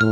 朋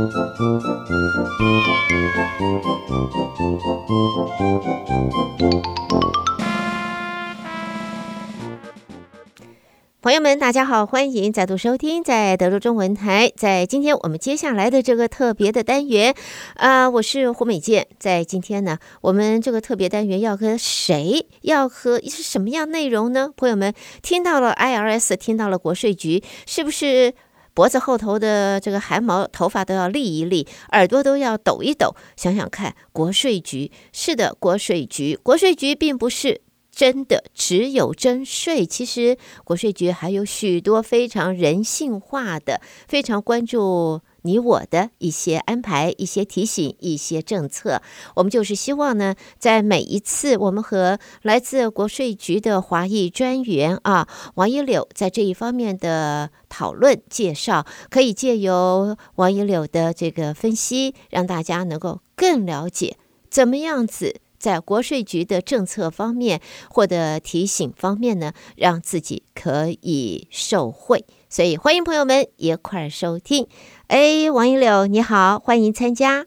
友们，大家好，欢迎再度收听在德州中文台。在今天我们接下来的这个特别的单元，啊、我是胡美健。在今天呢，我们这个特别单元要和谁，要和是什么样内容呢？朋友们听到了 IRS，听到了国税局，是不是脖子后头的这个汗毛、头发都要立一立，耳朵都要抖一抖？想想看，国税局是的，国税局，国税局并不是。真的只有征税，其实国税局还有许多非常人性化的、非常关注你我的一些安排、一些提醒、一些政策。我们就是希望呢，在每一次我们和来自国税局的华裔专员啊王一柳在这一方面的讨论介绍，可以借由王一柳的这个分析，让大家能够更了解怎么样子。在国税局的政策方面或者提醒方面呢，让自己可以受惠。所以欢迎朋友们一块儿收听。哎，王一柳你好，欢迎参加。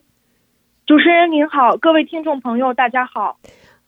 主持人您好，各位听众朋友大家好，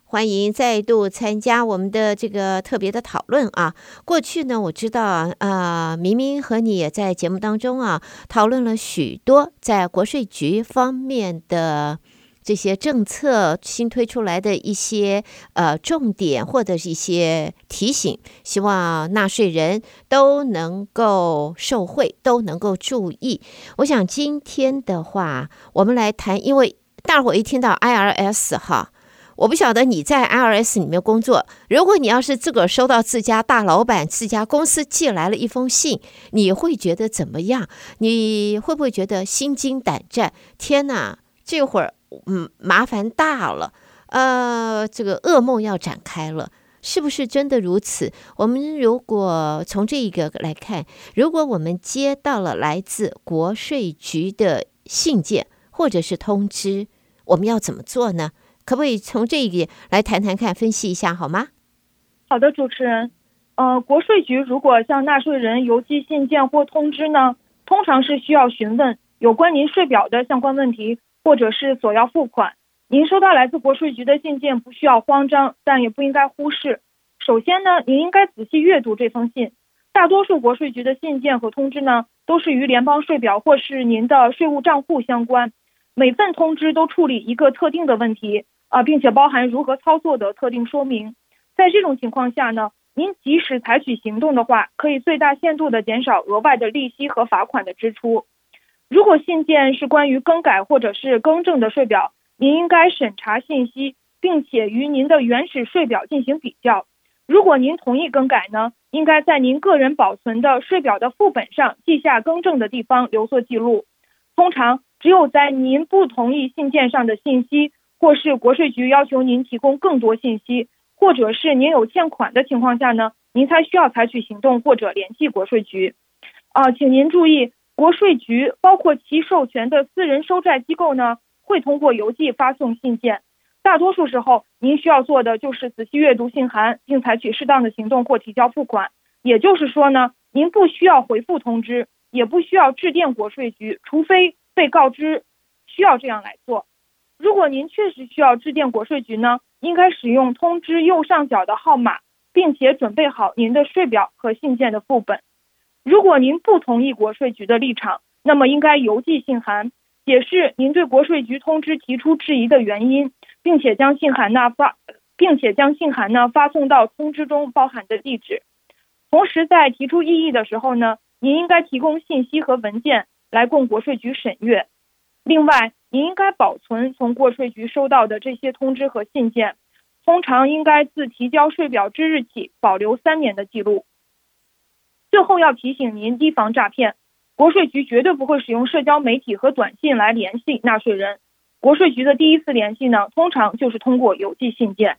欢迎再度参加我们的这个特别的讨论啊。过去呢，我知道啊，呃，明明和你也在节目当中啊讨论了许多在国税局方面的。这些政策新推出来的一些呃重点或者是一些提醒，希望纳税人都能够受惠，都能够注意。我想今天的话，我们来谈，因为大伙一听到 IRS 哈，我不晓得你在 IRS 里面工作，如果你要是自个儿收到自家大老板、自家公司寄来了一封信，你会觉得怎么样？你会不会觉得心惊胆战？天哪，这会儿。嗯，麻烦大了，呃，这个噩梦要展开了，是不是真的如此？我们如果从这一个来看，如果我们接到了来自国税局的信件或者是通知，我们要怎么做呢？可不可以从这一点来谈谈看，分析一下好吗？好的，主持人，呃，国税局如果向纳税人邮寄信件或通知呢，通常是需要询问有关您税表的相关问题。或者是索要付款，您收到来自国税局的信件，不需要慌张，但也不应该忽视。首先呢，您应该仔细阅读这封信。大多数国税局的信件和通知呢，都是与联邦税表或是您的税务账户相关。每份通知都处理一个特定的问题啊，并且包含如何操作的特定说明。在这种情况下呢，您及时采取行动的话，可以最大限度地减少额外的利息和罚款的支出。如果信件是关于更改或者是更正的税表，您应该审查信息，并且与您的原始税表进行比较。如果您同意更改呢，应该在您个人保存的税表的副本上记下更正的地方，留作记录。通常，只有在您不同意信件上的信息，或是国税局要求您提供更多信息，或者是您有欠款的情况下呢，您才需要采取行动或者联系国税局。啊，请您注意。国税局包括其授权的私人收债机构呢，会通过邮寄发送信件。大多数时候，您需要做的就是仔细阅读信函，并采取适当的行动或提交付款。也就是说呢，您不需要回复通知，也不需要致电国税局，除非被告知需要这样来做。如果您确实需要致电国税局呢，应该使用通知右上角的号码，并且准备好您的税表和信件的副本。如果您不同意国税局的立场，那么应该邮寄信函，解释您对国税局通知提出质疑的原因，并且将信函呢发，并且将信函呢发送到通知中包含的地址。同时，在提出异议的时候呢，您应该提供信息和文件来供国税局审阅。另外，您应该保存从国税局收到的这些通知和信件，通常应该自提交税表之日起保留三年的记录。最后要提醒您，提防诈骗。国税局绝对不会使用社交媒体和短信来联系纳税人。国税局的第一次联系呢，通常就是通过邮寄信件。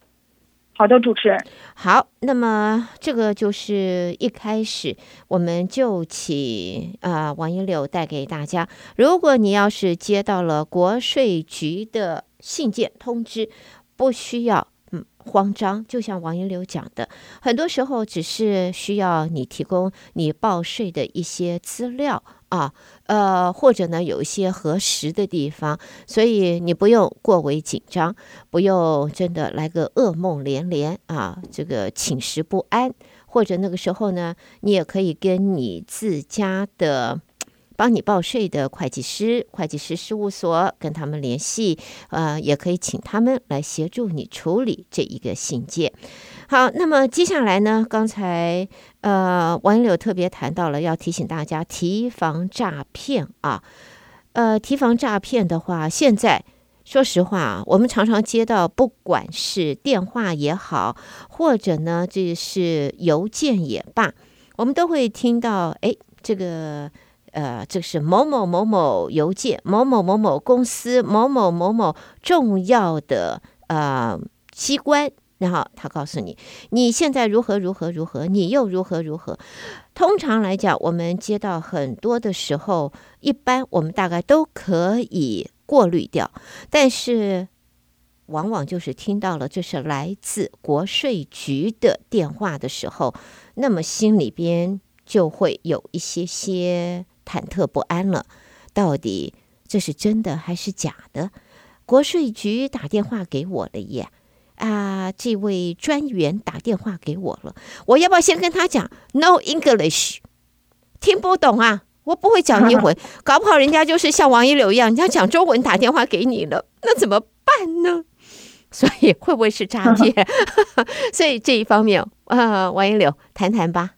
好的，主持人。好，那么这个就是一开始我们就请啊、呃、王一柳带给大家。如果你要是接到了国税局的信件通知，不需要嗯慌张。就像王银柳讲的，很多时候只是需要你提供你报税的一些资料。啊，呃，或者呢，有一些核实的地方，所以你不用过为紧张，不用真的来个噩梦连连啊，这个寝食不安，或者那个时候呢，你也可以跟你自家的帮你报税的会计师、会计师事务所跟他们联系，呃，也可以请他们来协助你处理这一个信件。好，那么接下来呢？刚才呃，王柳特别谈到了，要提醒大家提防诈骗啊。呃，提防诈骗的话，现在说实话啊，我们常常接到，不管是电话也好，或者呢，这是邮件也罢，我们都会听到，哎，这个呃，这是某某某某邮件，某某某某公司，某某某某重要的呃机关。然后他告诉你，你现在如何如何如何，你又如何如何。通常来讲，我们接到很多的时候，一般我们大概都可以过滤掉。但是，往往就是听到了这是来自国税局的电话的时候，那么心里边就会有一些些忐忑不安了。到底这是真的还是假的？国税局打电话给我了耶。啊，这位专员打电话给我了，我要不要先跟他讲 “No English”？听不懂啊，我不会讲英文，搞不好人家就是像王一柳一样，人家讲中文打电话给你了，那怎么办呢？所以会不会是诈骗？所以这一方面，呃，王一柳谈谈吧。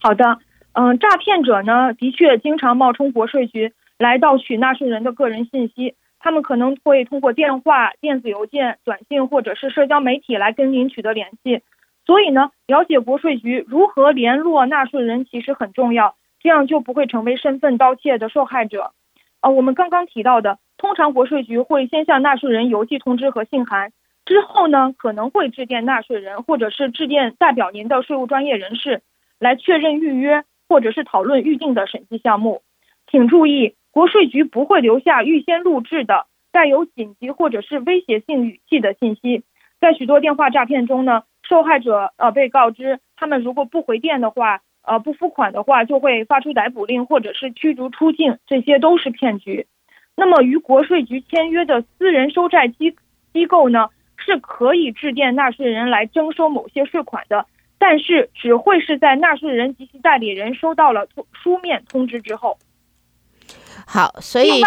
好的，嗯、诈骗者呢，的确经常冒充国税局来盗取纳税人的个人信息。他们可能会通过电话、电子邮件、短信或者是社交媒体来跟您取得联系，所以呢，了解国税局如何联络纳税人其实很重要，这样就不会成为身份盗窃的受害者。呃，我们刚刚提到的，通常国税局会先向纳税人邮寄通知和信函，之后呢，可能会致电纳税人，或者是致电代表您的税务专业人士，来确认预约或者是讨论预定的审计项目。请注意。国税局不会留下预先录制的带有紧急或者是威胁性语气的信息。在许多电话诈骗中呢，受害者呃被告知，他们如果不回电的话，呃不付款的话，就会发出逮捕令或者是驱逐出境，这些都是骗局。那么与国税局签约的私人收债机机构呢，是可以致电纳税人来征收某些税款的，但是只会是在纳税人及其代理人收到了书面通知之后。好，所以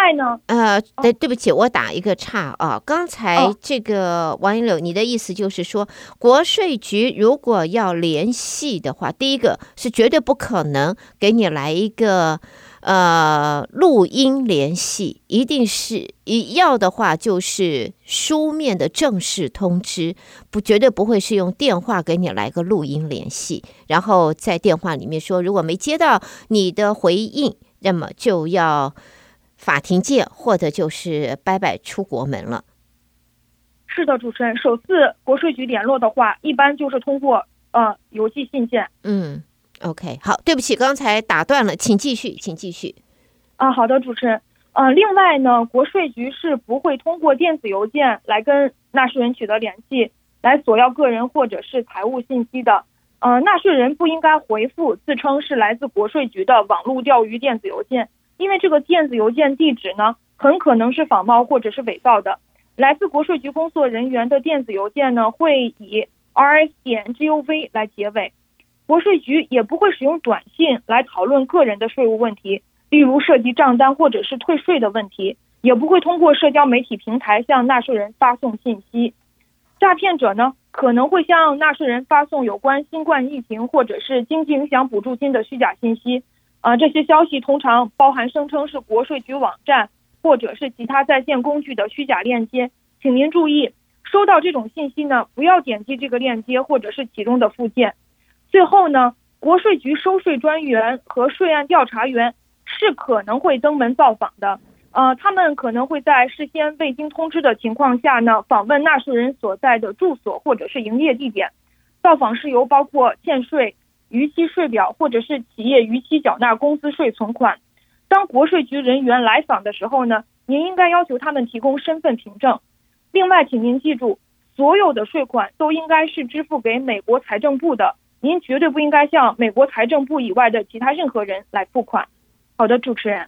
呃，对，对不起，我打一个岔啊。刚才这个王银柳，你的意思就是说，国税局如果要联系的话，第一个是绝对不可能给你来一个呃录音联系，一定是一要的话就是书面的正式通知，不绝对不会是用电话给你来个录音联系，然后在电话里面说，如果没接到你的回应。那么就要法庭见，或者就是拜拜出国门了。是的，主持人，首次国税局联络的话，一般就是通过呃邮寄信件。嗯，OK，好，对不起，刚才打断了，请继续，请继续。啊，好的，主持人。呃，另外呢，国税局是不会通过电子邮件来跟纳税人取得联系，来索要个人或者是财务信息的。呃，纳税人不应该回复自称是来自国税局的网络钓鱼电子邮件，因为这个电子邮件地址呢，很可能是仿冒或者是伪造的。来自国税局工作人员的电子邮件呢，会以 rs 点 gov 来结尾。国税局也不会使用短信来讨论个人的税务问题，例如涉及账单或者是退税的问题，也不会通过社交媒体平台向纳税人发送信息。诈骗者呢，可能会向纳税人发送有关新冠疫情或者是经济影响补助金的虚假信息，啊、呃，这些消息通常包含声称是国税局网站或者是其他在线工具的虚假链接，请您注意，收到这种信息呢，不要点击这个链接或者是其中的附件。最后呢，国税局收税专员和税案调查员是可能会登门造访的。呃，他们可能会在事先未经通知的情况下呢，访问纳税人所在的住所或者是营业地点。到访事由包括欠税、逾期税表，或者是企业逾期缴纳工资税存款。当国税局人员来访的时候呢，您应该要求他们提供身份凭证。另外，请您记住，所有的税款都应该是支付给美国财政部的，您绝对不应该向美国财政部以外的其他任何人来付款。好的，主持人。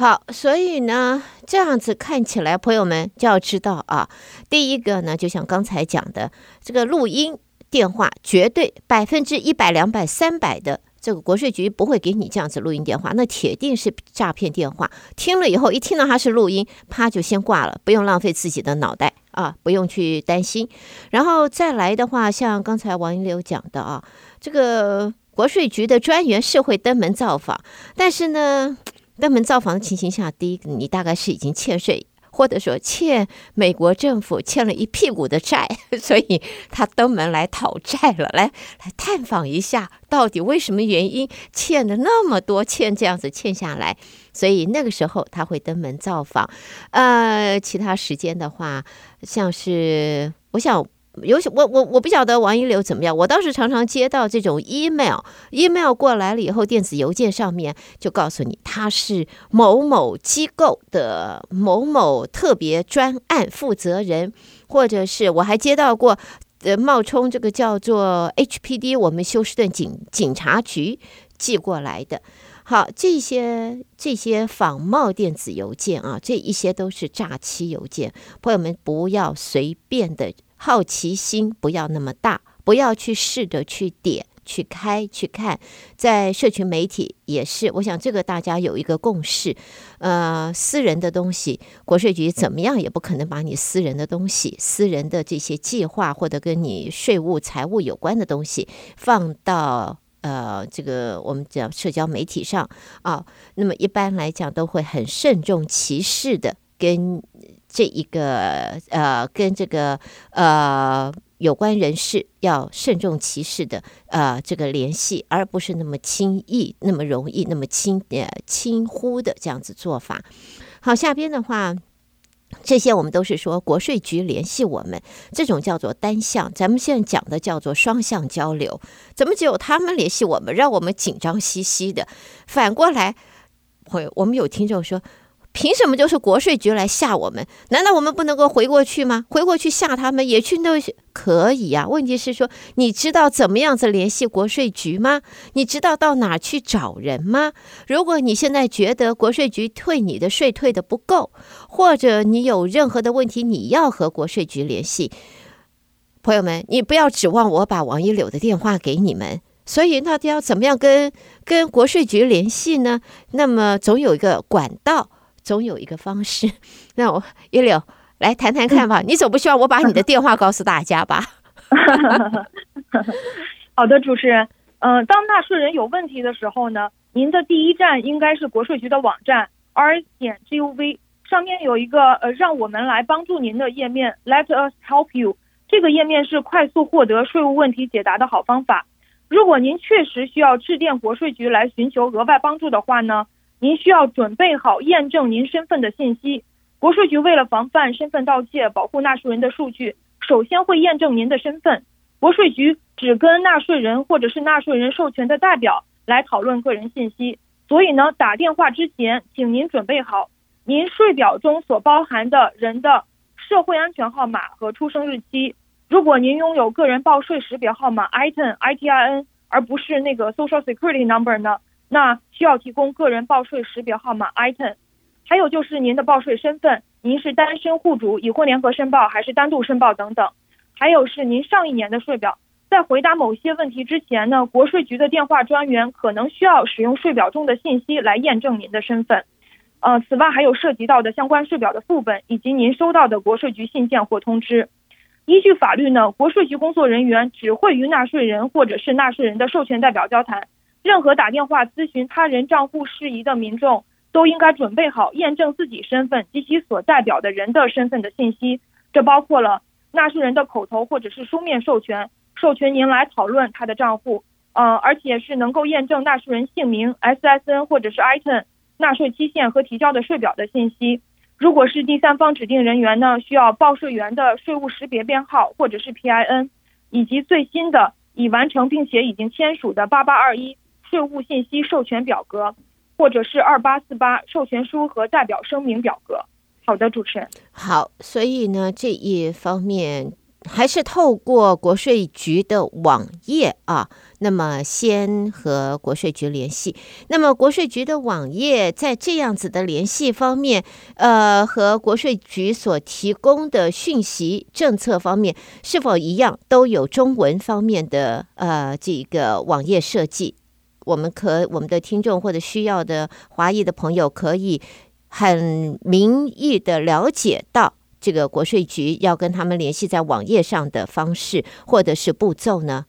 好，所以呢，这样子看起来，朋友们就要知道啊，第一个呢，就像刚才讲的，这个录音电话绝对百分之一百、两百、三百的，这个国税局不会给你这样子录音电话，那铁定是诈骗电话。听了以后，一听到它是录音，啪就先挂了，不用浪费自己的脑袋啊，不用去担心。然后再来的话，像刚才王一柳讲的啊，这个国税局的专员是会登门造访，但是呢。登门造访的情形下，第一个，你大概是已经欠税，或者说欠美国政府欠了一屁股的债，所以他登门来讨债了，来来探访一下，到底为什么原因欠了那么多，欠这样子欠下来，所以那个时候他会登门造访。呃，其他时间的话，像是我想。有我我我不晓得王一流怎么样，我倒是常常接到这种 email，email 过来了以后，电子邮件上面就告诉你他是某某机构的某某特别专案负责人，或者是我还接到过呃冒充这个叫做 HPD 我们休斯顿警警察局寄过来的，好，这些这些仿冒电子邮件啊，这一些都是诈欺邮件，朋友们不要随便的。好奇心不要那么大，不要去试着去点、去开、去看。在社群媒体也是，我想这个大家有一个共识。呃，私人的东西，国税局怎么样也不可能把你私人的东西、私人的这些计划或者跟你税务、财务有关的东西放到呃这个我们讲社交媒体上啊。那么一般来讲都会很慎重其事的跟。这一个呃，跟这个呃有关人士要慎重其事的呃这个联系，而不是那么轻易、那么容易、那么轻呃轻忽的这样子做法。好，下边的话，这些我们都是说国税局联系我们，这种叫做单向。咱们现在讲的叫做双向交流，怎么只有他们联系我们，让我们紧张兮兮的？反过来，会我们有听众说。凭什么就是国税局来吓我们？难道我们不能够回过去吗？回过去吓他们也去那可以呀、啊。问题是说，你知道怎么样子联系国税局吗？你知道到哪去找人吗？如果你现在觉得国税局退你的税退的不够，或者你有任何的问题，你要和国税局联系，朋友们，你不要指望我把王一柳的电话给你们。所以，到底要怎么样跟跟国税局联系呢？那么总有一个管道。总有一个方式，那我一柳来谈谈看吧。你总不希望我把你的电话告诉大家吧？好的，主持人。嗯、呃，当纳税人有问题的时候呢，您的第一站应该是国税局的网站 r 点 gov，上面有一个呃让我们来帮助您的页面，Let us help you。这个页面是快速获得税务问题解答的好方法。如果您确实需要致电国税局来寻求额外帮助的话呢，您需要准备好验证您身份的信息。国税局为了防范身份盗窃，保护纳税人的数据，首先会验证您的身份。国税局只跟纳税人或者是纳税人授权的代表来讨论个人信息。所以呢，打电话之前，请您准备好您税表中所包含的人的社会安全号码和出生日期。如果您拥有个人报税识别号码 ITIN ITIN，而不是那个 Social Security Number 呢？那需要提供个人报税识别号码 ITIN，还有就是您的报税身份，您是单身户主、已婚联合申报还是单独申报等等，还有是您上一年的税表。在回答某些问题之前呢，国税局的电话专员可能需要使用税表中的信息来验证您的身份。呃，此外还有涉及到的相关税表的副本以及您收到的国税局信件或通知。依据法律呢，国税局工作人员只会与纳税人或者是纳税人的授权代表交谈。任何打电话咨询他人账户事宜的民众，都应该准备好验证自己身份及其所代表的人的身份的信息。这包括了纳税人的口头或者是书面授权，授权您来讨论他的账户，呃，而且是能够验证纳税人姓名、SSN 或者是 ITIN，纳税期限和提交的税表的信息。如果是第三方指定人员呢，需要报税员的税务识别编号或者是 PIN，以及最新的已完成并且已经签署的八八二一税务信息授权表格，或者是二八四八授权书和代表声明表格。好的，主持人。好，所以呢，这一方面。还是透过国税局的网页啊，那么先和国税局联系。那么国税局的网页在这样子的联系方面，呃，和国税局所提供的讯息政策方面是否一样，都有中文方面的呃这个网页设计。我们可我们的听众或者需要的华裔的朋友可以很明易的了解到。这个国税局要跟他们联系在网页上的方式或者是步骤呢？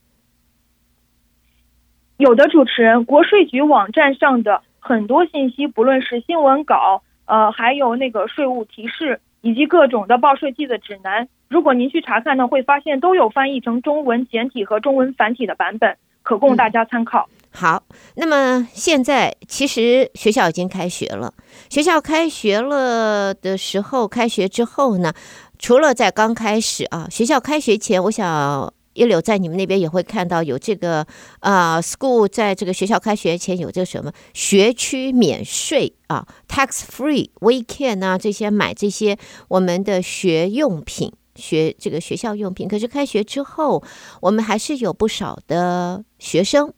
有的主持人，国税局网站上的很多信息，不论是新闻稿，呃，还有那个税务提示，以及各种的报税季的指南，如果您去查看呢，会发现都有翻译成中文简体和中文繁体的版本，可供大家参考。嗯好，那么现在其实学校已经开学了。学校开学了的时候，开学之后呢，除了在刚开始啊，学校开学前，我想一柳在你们那边也会看到有这个啊、，school 在这个学校开学前有这个什么学区免税啊，tax free weekend 啊，这些买这些我们的学用品、学这个学校用品。可是开学之后，我们还是有不少的学生。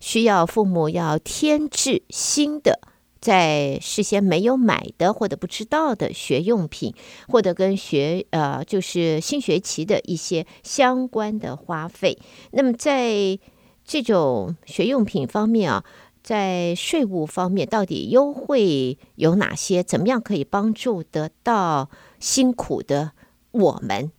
需要父母要添置新的，在事先没有买的或者不知道的学用品，或者跟学呃就是新学期的一些相关的花费。那么在这种学用品方面啊，在税务方面到底优惠有哪些？怎么样可以帮助得到辛苦的我们？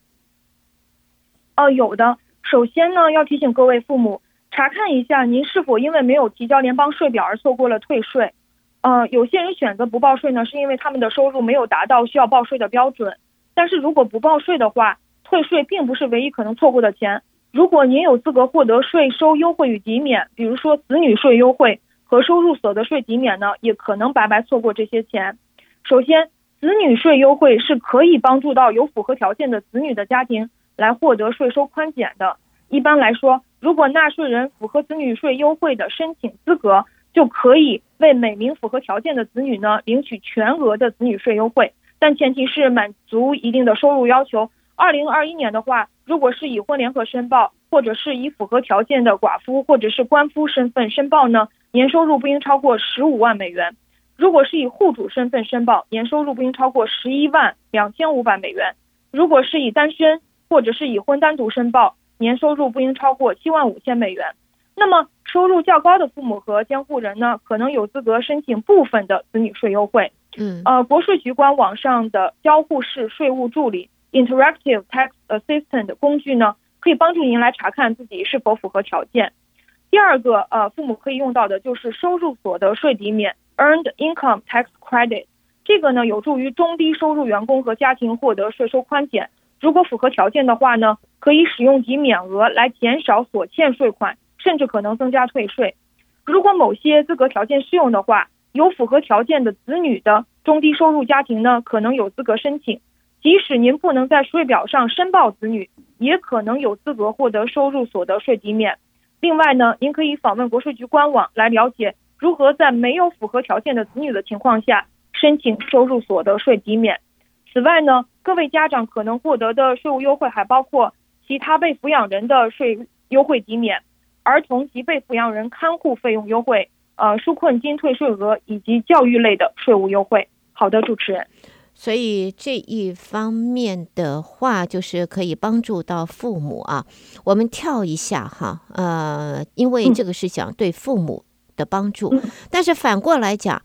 哦，有的。首先呢，要提醒各位父母。查看一下，您是否因为没有提交联邦税表而错过了退税？呃，有些人选择不报税呢，是因为他们的收入没有达到需要报税的标准。但是如果不报税的话，退税并不是唯一可能错过的钱。如果您有资格获得税收优惠与抵免，比如说子女税优惠和收入所得税抵免呢，也可能白白错过这些钱。首先，子女税优惠是可以帮助到有符合条件的子女的家庭来获得税收宽减的。一般来说，如果纳税人符合子女税优惠的申请资格，就可以为每名符合条件的子女呢领取全额的子女税优惠，但前提是满足一定的收入要求。二零二一年的话，如果是已婚联合申报，或者是以符合条件的寡妇或者是官夫身份申报呢，年收入不应超过十五万美元；如果是以户主身份申报，年收入不应超过十一万两千五百美元；如果是以单身或者是已婚单独申报。年收入不应超过七万五千美元。那么，收入较高的父母和监护人呢，可能有资格申请部分的子女税优惠。嗯，呃，国税局官网上的交互式税务助理 （Interactive Tax Assistant） 工具呢，可以帮助您来查看自己是否符合条件。第二个，呃，父母可以用到的就是收入所得税抵免 （Earned Income Tax Credit）。这个呢，有助于中低收入员工和家庭获得税收宽减。如果符合条件的话呢，可以使用抵免额来减少所欠税款，甚至可能增加退税。如果某些资格条件适用的话，有符合条件的子女的中低收入家庭呢，可能有资格申请。即使您不能在税表上申报子女，也可能有资格获得收入所得税抵免。另外呢，您可以访问国税局官网来了解如何在没有符合条件的子女的情况下申请收入所得税抵免。此外呢，各位家长可能获得的税务优惠还包括其他被抚养人的税优惠抵免、儿童及被抚养人看护费用优惠、呃纾困金退税额以及教育类的税务优惠。好的，主持人。所以这一方面的话，就是可以帮助到父母啊。我们跳一下哈，呃，因为这个是讲对父母的帮助，嗯、但是反过来讲。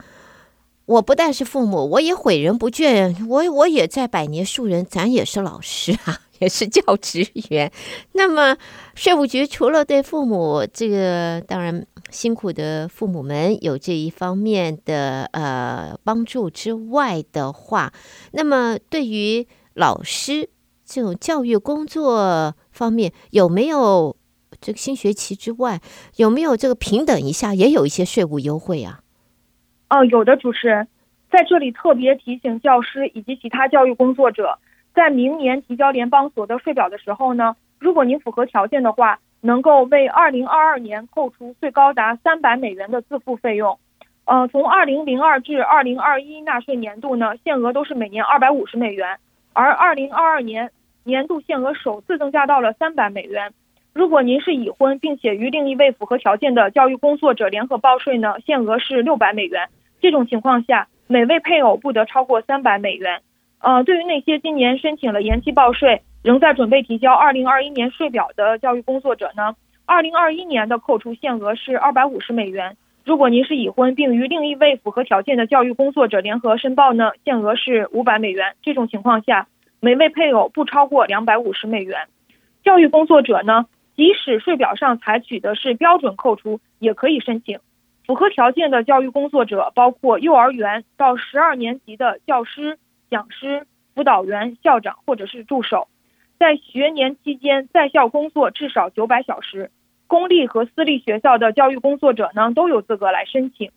我不但是父母，我也诲人不倦。我我也在百年树人，咱也是老师啊，也是教职员。那么税务局除了对父母这个当然辛苦的父母们有这一方面的呃帮助之外的话，那么对于老师这种教育工作方面，有没有这个新学期之外有没有这个平等一下也有一些税务优惠啊？呃，有的主持人在这里特别提醒教师以及其他教育工作者，在明年提交联邦所得税表的时候呢，如果您符合条件的话，能够为二零二二年扣除最高达三百美元的自付费用。呃，从二零零二至二零二一纳税年度呢，限额都是每年二百五十美元，而二零二二年年度限额首次增加到了三百美元。如果您是已婚，并且与另一位符合条件的教育工作者联合报税呢，限额是六百美元。这种情况下，每位配偶不得超过三百美元。呃，对于那些今年申请了延期报税，仍在准备提交二零二一年税表的教育工作者呢，二零二一年的扣除限额是二百五十美元。如果您是已婚并与另一位符合条件的教育工作者联合申报呢，限额是五百美元。这种情况下，每位配偶不超过两百五十美元。教育工作者呢，即使税表上采取的是标准扣除，也可以申请。符合条件的教育工作者包括幼儿园到十二年级的教师、讲师、辅导员、校长或者是助手，在学年期间在校工作至少九百小时。公立和私立学校的教育工作者呢，都有资格来申请。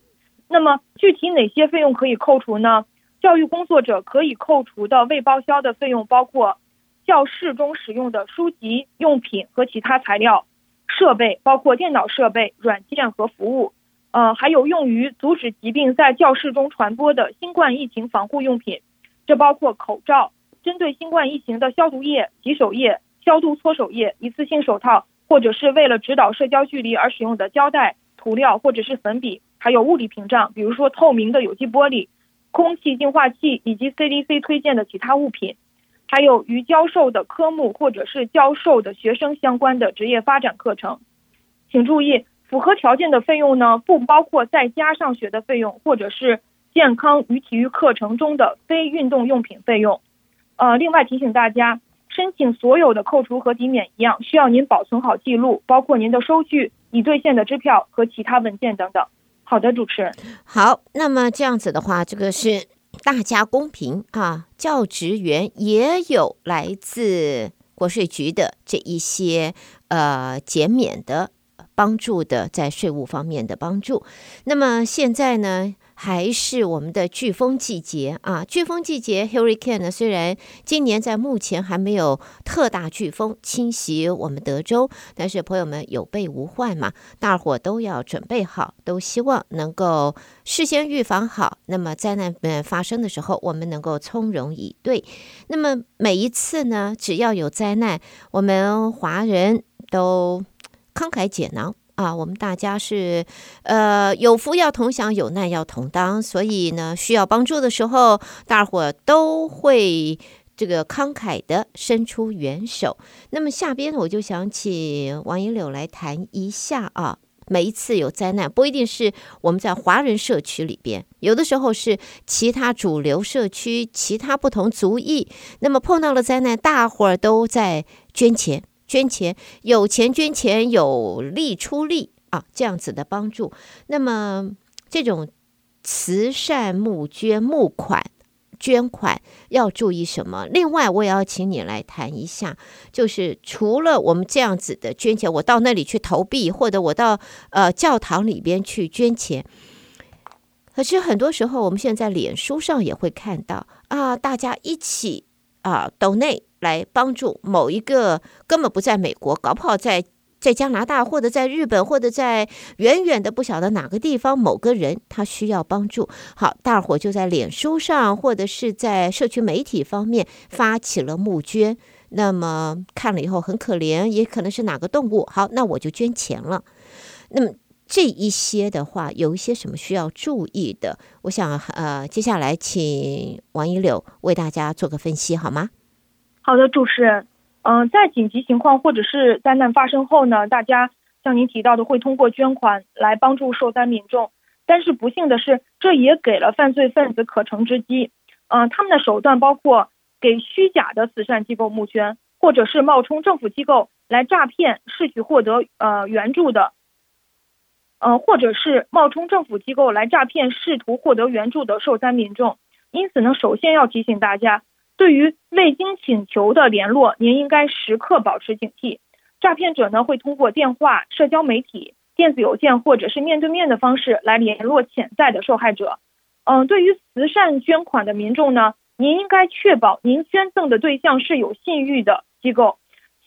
那么具体哪些费用可以扣除呢？教育工作者可以扣除的未报销的费用包括教室中使用的书籍、用品和其他材料、设备，包括电脑设备、软件和服务。呃，还有用于阻止疾病在教室中传播的新冠疫情防护用品，这包括口罩、针对新冠疫情的消毒液、洗手液、消毒搓手液、一次性手套。或者是为了指导社交距离而使用的胶带、涂料或者是粉笔，还有物理屏障，比如说透明的有机玻璃、空气净化器以及 CDC 推荐的其他物品，还有与教授的科目或者是教授的学生相关的职业发展课程。请注意，符合条件的费用呢，不包括在家上学的费用，或者是健康与体育课程中的非运动用品费用。呃，另外提醒大家。申请所有的扣除和抵免一样，需要您保存好记录，包括您的收据、已兑现的支票和其他文件等等。好的，主持人。好，那么这样子的话，这个是大家公平啊。教职员也有来自国税局的这一些呃减免的帮助的，在税务方面的帮助。那么现在呢？还是我们的飓风季节啊！飓风季节，Hurricane 呢？虽然今年在目前还没有特大飓风侵袭我们德州，但是朋友们有备无患嘛，大伙都要准备好，都希望能够事先预防好。那么灾难们发生的时候，我们能够从容以对。那么每一次呢，只要有灾难，我们华人都慷慨解囊。啊，我们大家是，呃，有福要同享，有难要同当，所以呢，需要帮助的时候，大伙都会这个慷慨的伸出援手。那么下边我就想请王银柳来谈一下啊，每一次有灾难，不一定是我们在华人社区里边，有的时候是其他主流社区、其他不同族裔，那么碰到了灾难，大伙儿都在捐钱。捐钱，有钱捐钱，有力出力啊，这样子的帮助。那么这种慈善募捐、募款、捐款要注意什么？另外，我也要请你来谈一下，就是除了我们这样子的捐钱，我到那里去投币，或者我到呃教堂里边去捐钱。可是很多时候，我们现在脸书上也会看到啊，大家一起啊抖内。来帮助某一个根本不在美国，搞不好在在加拿大或者在日本或者在远远的不晓得哪个地方某个人他需要帮助。好，大伙就在脸书上或者是在社区媒体方面发起了募捐。那么看了以后很可怜，也可能是哪个动物。好，那我就捐钱了。那么这一些的话，有一些什么需要注意的？我想呃，接下来请王一柳为大家做个分析，好吗？好的，主持人，嗯、在紧急情况或者是灾难发生后呢，大家像您提到的会通过捐款来帮助受灾民众，但是不幸的是，这也给了犯罪分子可乘之机。嗯、他们的手段包括给虚假的慈善机构募捐，或者是冒充政府机构来诈骗试图获得呃援助的，呃，或者是冒充政府机构来诈骗试图获得援助的受灾民众。因此呢，首先要提醒大家。对于未经请求的联络，您应该时刻保持警惕。诈骗者呢会通过电话、社交媒体、电子邮件或者是面对面的方式来联络潜在的受害者。嗯，对于慈善捐款的民众呢，您应该确保您捐赠的对象是有信誉的机构。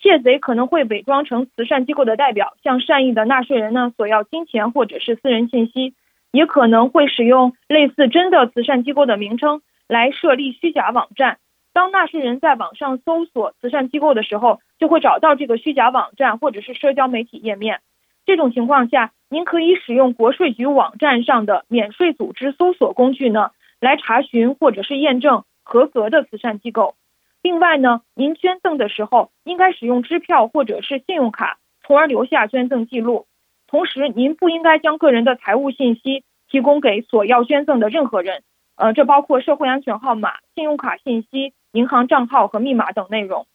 窃贼可能会伪装成慈善机构的代表，向善意的纳税人呢索要金钱或者是私人信息，也可能会使用类似真的慈善机构的名称来设立虚假网站。当纳税人在网上搜索慈善机构的时候，就会找到这个虚假网站或者是社交媒体页面。这种情况下，您可以使用国税局网站上的免税组织搜索工具呢，来查询或者是验证合格的慈善机构。另外呢，您捐赠的时候应该使用支票或者是信用卡，从而留下捐赠记录。同时，您不应该将个人的财务信息提供给索要捐赠的任何人，呃，这包括社会安全号码、信用卡信息、银行账号和密码等内容。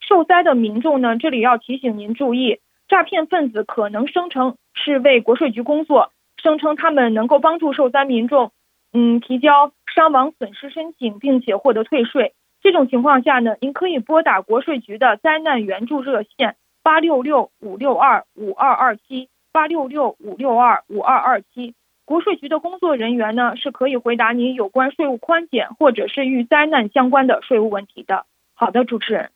受灾的民众呢，这里要提醒您注意，诈骗分子可能声称是为国税局工作，声称他们能够帮助受灾民众，嗯，提交伤亡损失申请，并且获得退税。这种情况下呢，您可以拨打国税局的灾难援助热线八六六五六二五二二七八六六五六二五二二七。国税局的工作人员呢，是可以回答您有关税务宽减或者是与灾难相关的税务问题的。好的，主持人。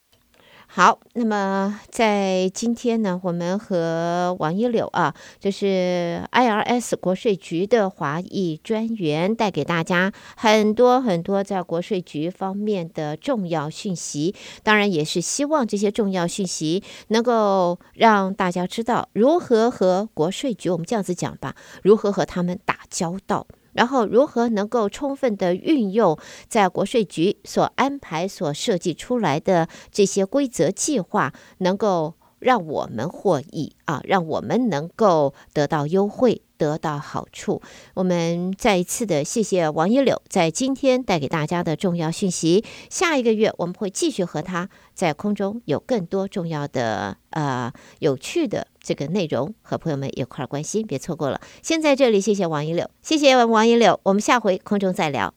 好，那么在今天呢，我们和王一柳啊，就是 IRS 国税局的华裔专员，带给大家很多很多在国税局方面的重要讯息。当然，也是希望这些重要讯息能够让大家知道如何和国税局，我们这样子讲吧，如何和他们打交道。然后如何能够充分的运用在国税局所安排、所设计出来的这些规则计划，能够让我们获益啊，让我们能够得到优惠。得到好处，我们再一次的谢谢王一柳在今天带给大家的重要讯息。下一个月我们会继续和他在空中有更多重要的呃有趣的这个内容和朋友们一块儿关心，别错过了。先在这里谢谢王一柳，谢谢王一柳，我们下回空中再聊。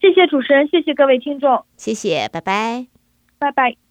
谢谢主持人，谢谢各位听众，谢谢，拜拜，拜拜。